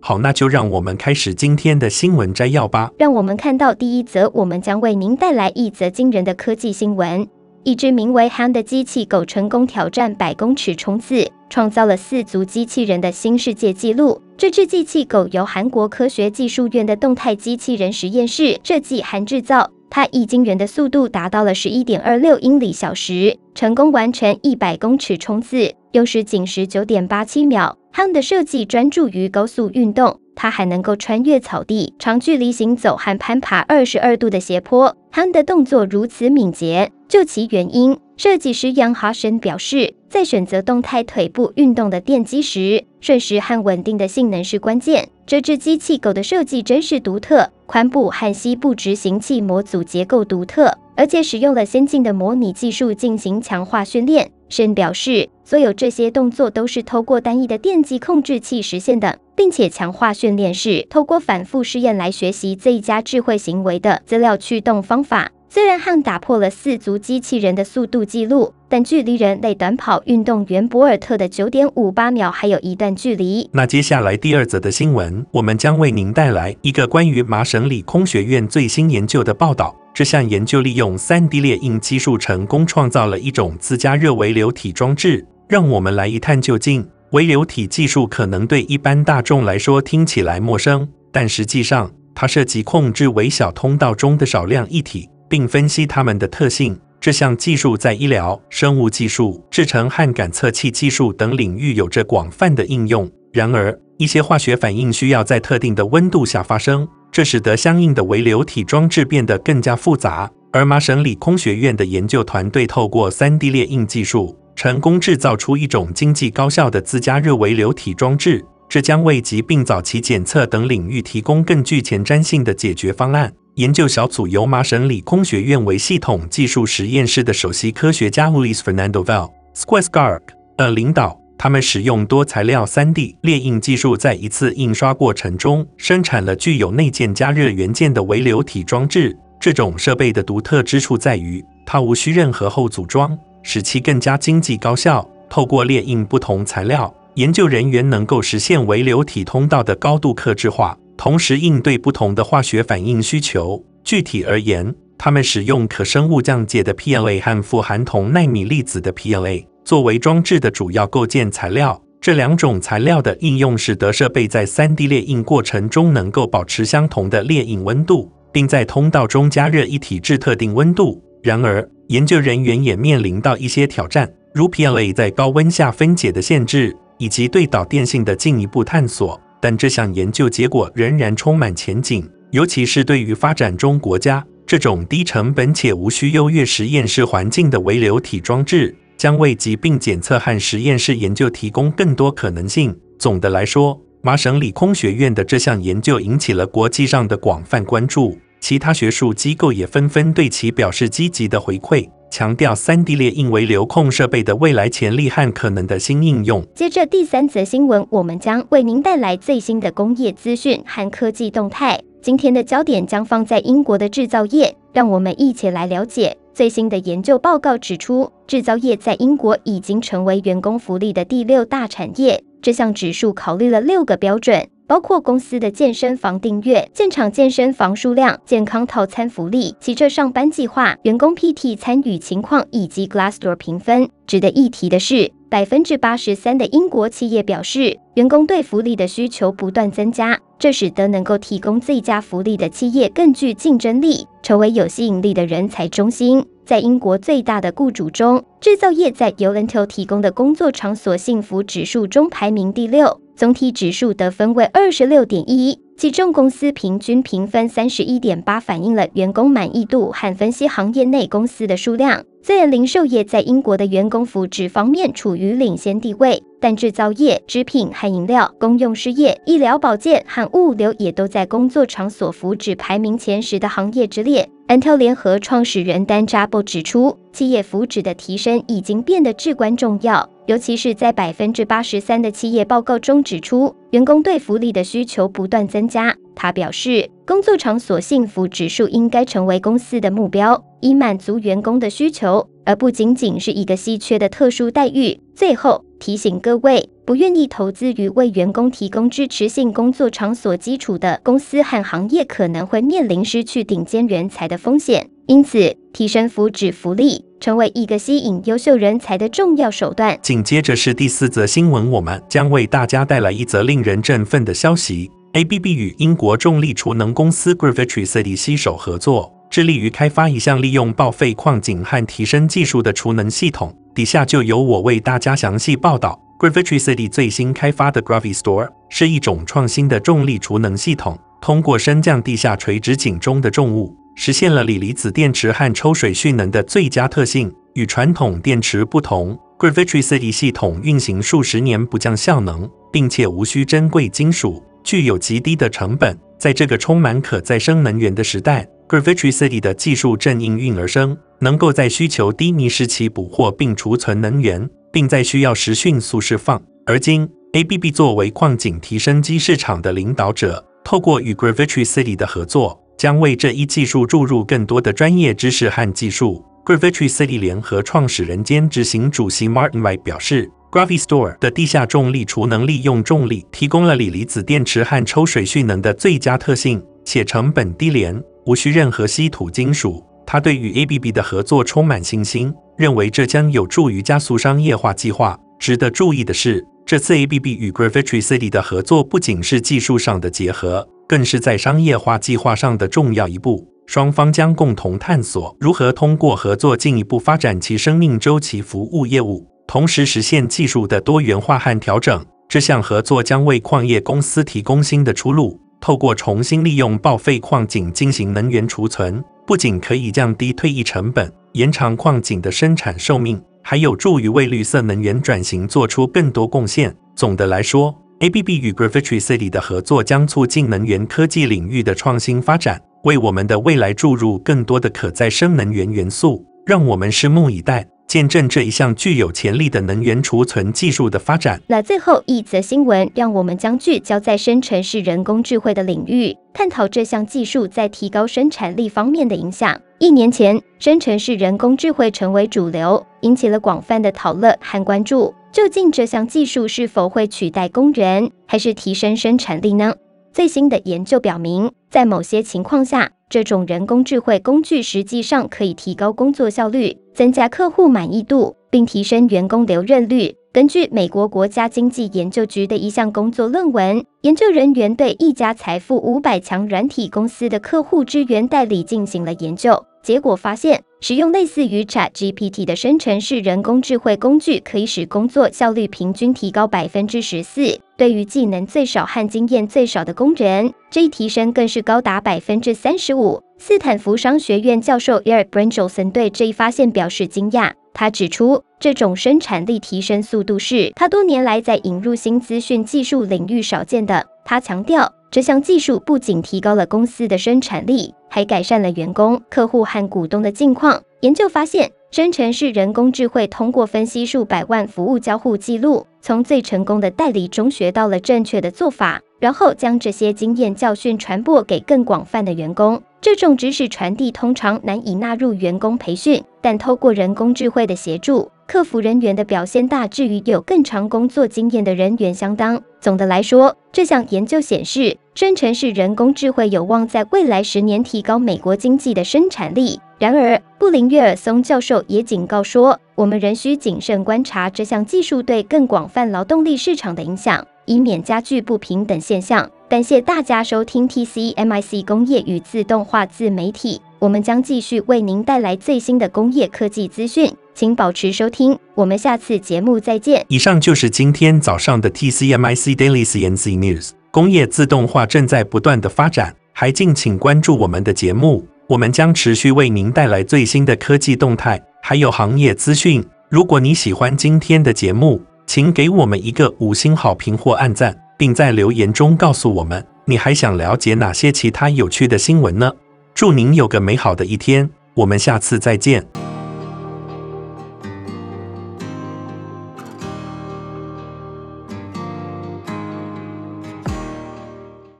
好，那就让我们开始今天的新闻摘要吧。让我们看到第一则，我们将为您带来一则惊人的科技新闻：一只名为 Hand 的机器狗成功挑战百公尺冲刺，创造了四足机器人的新世界纪录。这只机器狗由韩国科学技术院的动态机器人实验室设计和制造，它以惊人的速度达到了十一点二六英里小时，成功完成一百公尺冲刺，用时仅十九点八七秒。Hound 的设计专注于高速运动，它还能够穿越草地、长距离行走和攀爬二十二度的斜坡。Hound 的动作如此敏捷，就其原因，设计师杨哈申表示，在选择动态腿部运动的电机时，瞬时和稳定的性能是关键。这只机器狗的设计真是独特，髋部和膝部执行器模组结构独特，而且使用了先进的模拟技术进行强化训练。申表示，所有这些动作都是透过单一的电机控制器实现的，并且强化训练是透过反复试验来学习最佳智慧行为的资料驱动方法。虽然汉打破了四足机器人的速度记录，但距离人类短跑运动员博尔特的九点五八秒还有一段距离。那接下来第二则的新闻，我们将为您带来一个关于麻省理工学院最新研究的报道。这项研究利用 3D 列印技术成功创造了一种自加热微流体装置。让我们来一探究竟。微流体技术可能对一般大众来说听起来陌生，但实际上它涉及控制微小通道中的少量液体。并分析它们的特性。这项技术在医疗、生物技术、制程和感测器技术等领域有着广泛的应用。然而，一些化学反应需要在特定的温度下发生，这使得相应的微流体装置变得更加复杂。而麻省理工学院的研究团队透过 3D 列印技术，成功制造出一种经济高效的自加热微流体装置，这将为疾病早期检测等领域提供更具前瞻性的解决方案。研究小组由麻省理工学院微系统技术实验室的首席科学家 Luis Fernando Valdez-Squezgarg 的领导，他们使用多材料 3D 列印技术，在一次印刷过程中生产了具有内建加热元件的微流体装置。这种设备的独特之处在于，它无需任何后组装，使其更加经济高效。透过列印不同材料，研究人员能够实现微流体通道的高度客制化。同时应对不同的化学反应需求。具体而言，他们使用可生物降解的 PLA 和富含铜纳米粒子的 PLA 作为装置的主要构建材料。这两种材料的应用使得设备在 3D 列印过程中能够保持相同的列印温度，并在通道中加热一体至特定温度。然而，研究人员也面临到一些挑战，如 PLA 在高温下分解的限制，以及对导电性的进一步探索。但这项研究结果仍然充满前景，尤其是对于发展中国家，这种低成本且无需优越实验室环境的微流体装置，将为疾病检测和实验室研究提供更多可能性。总的来说，麻省理工学院的这项研究引起了国际上的广泛关注，其他学术机构也纷纷对其表示积极的回馈。强调 3D 列印为流控设备的未来潜力和可能的新应用。接着第三则新闻，我们将为您带来最新的工业资讯和科技动态。今天的焦点将放在英国的制造业，让我们一起来了解最新的研究报告指出，制造业在英国已经成为员工福利的第六大产业。这项指数考虑了六个标准。包括公司的健身房订阅、建厂健身房数量、健康套餐福利、骑车上班计划、员工 PT 参与情况以及 Glassdoor 评分。值得一提的是，百分之八十三的英国企业表示，员工对福利的需求不断增加，这使得能够提供最佳福利的企业更具竞争力，成为有吸引力的人才中心。在英国最大的雇主中，制造业在 YouLentil 提供的工作场所幸福指数中排名第六，总体指数得分为二十六点一，其中公司平均评分三十一点八，反映了员工满意度和分析行业内公司的数量。虽然零售业在英国的员工福祉方面处于领先地位，但制造业、织品和饮料、公用事业、医疗保健和物流也都在工作场所福祉排名前十的行业之列。Intel 联合创始人 Dan Jabal 指出，企业福祉的提升已经变得至关重要，尤其是在百分之八十三的企业报告中指出，员工对福利的需求不断增加。他表示，工作场所幸福指数应该成为公司的目标，以满足员工的需求，而不仅仅是一个稀缺的特殊待遇。最后提醒各位，不愿意投资于为员工提供支持性工作场所基础的公司和行业，可能会面临失去顶尖人才的风险。因此，提升福祉福利成为一个吸引优秀人才的重要手段。紧接着是第四则新闻，我们将为大家带来一则令人振奋的消息：ABB 与英国重力储能公司 Gravitricity 携手合作，致力于开发一项利用报废矿井和提升技术的储能系统。底下就由我为大家详细报道。Gravitricity 最新开发的 GraviStore 是一种创新的重力储能系统，通过升降地下垂直井中的重物，实现了锂离子电池和抽水蓄能的最佳特性。与传统电池不同，Gravitricity 系统运行数十年不降效能，并且无需珍贵金属，具有极低的成本。在这个充满可再生能源的时代，Gravitricity 的技术正应运而生，能够在需求低迷时期捕获并储存能源。并在需要时迅速释放。而今，ABB 作为矿井提升机市场的领导者，透过与 Gravitricity 的合作，将为这一技术注入更多的专业知识和技术。Gravitricity 联合创始人兼执行主席 Martin White 表示，GraviStore 的地下重力储能利用重力提供了锂离子电池和抽水蓄能的最佳特性，且成本低廉，无需任何稀土金属。他对与 ABB 的合作充满信心。认为这将有助于加速商业化计划。值得注意的是，这次 ABB 与 Gravitricity 的合作不仅是技术上的结合，更是在商业化计划上的重要一步。双方将共同探索如何通过合作进一步发展其生命周期服务业务，同时实现技术的多元化和调整。这项合作将为矿业公司提供新的出路。透过重新利用报废矿井进行能源储存，不仅可以降低退役成本。延长矿井的生产寿命，还有助于为绿色能源转型做出更多贡献。总的来说，ABB 与 Gravitricity 的合作将促进能源科技领域的创新发展，为我们的未来注入更多的可再生能源元素。让我们拭目以待。见证这一项具有潜力的能源储存技术的发展。那最后一则新闻，让我们将聚焦在生成式人工智慧的领域，探讨这项技术在提高生产力方面的影响。一年前，生成式人工智慧成为主流，引起了广泛的讨论和关注。究竟这项技术是否会取代工人，还是提升生产力呢？最新的研究表明，在某些情况下，这种人工智慧工具实际上可以提高工作效率，增加客户满意度，并提升员工留任率。根据美国国家经济研究局的一项工作论文，研究人员对一家财富五百强软体公司的客户支援代理进行了研究。结果发现，使用类似于 ChatGPT 的生成式人工智慧工具，可以使工作效率平均提高百分之十四。对于技能最少和经验最少的工人，这一提升更是高达百分之三十五。斯坦福商学院教授 Eric Brynjolfsson 对这一发现表示惊讶。他指出，这种生产力提升速度是他多年来在引入新资讯技术领域少见的。他强调，这项技术不仅提高了公司的生产力，还改善了员工、客户和股东的境况。研究发现，生成式人工智慧通过分析数百万服务交互记录，从最成功的代理中学到了正确的做法，然后将这些经验教训传播给更广泛的员工。这种知识传递通常难以纳入员工培训，但透过人工智慧的协助，客服人员的表现大致与有更长工作经验的人员相当。总的来说，这项研究显示，生成式人工智慧有望在未来十年提高美国经济的生产力。然而，布林约尔松教授也警告说，我们仍需谨慎观察这项技术对更广泛劳动力市场的影响，以免加剧不平等现象。感谢大家收听 TCMIC 工业与自动化自媒体，我们将继续为您带来最新的工业科技资讯请保持收听我们下次节目再见。以上就是今天早上的 tcmic daily cnc news 工业自动化正在不断的发展还敬请关注我们的节目。我们将持续为您带来最新的科技动态还有行业资讯。如果你喜欢今天的节目请给我们一个五星好评或按赞并在留言中告诉我们你还想了解哪些其他有趣的新闻呢？祝您有个美好的一天我们下次再见。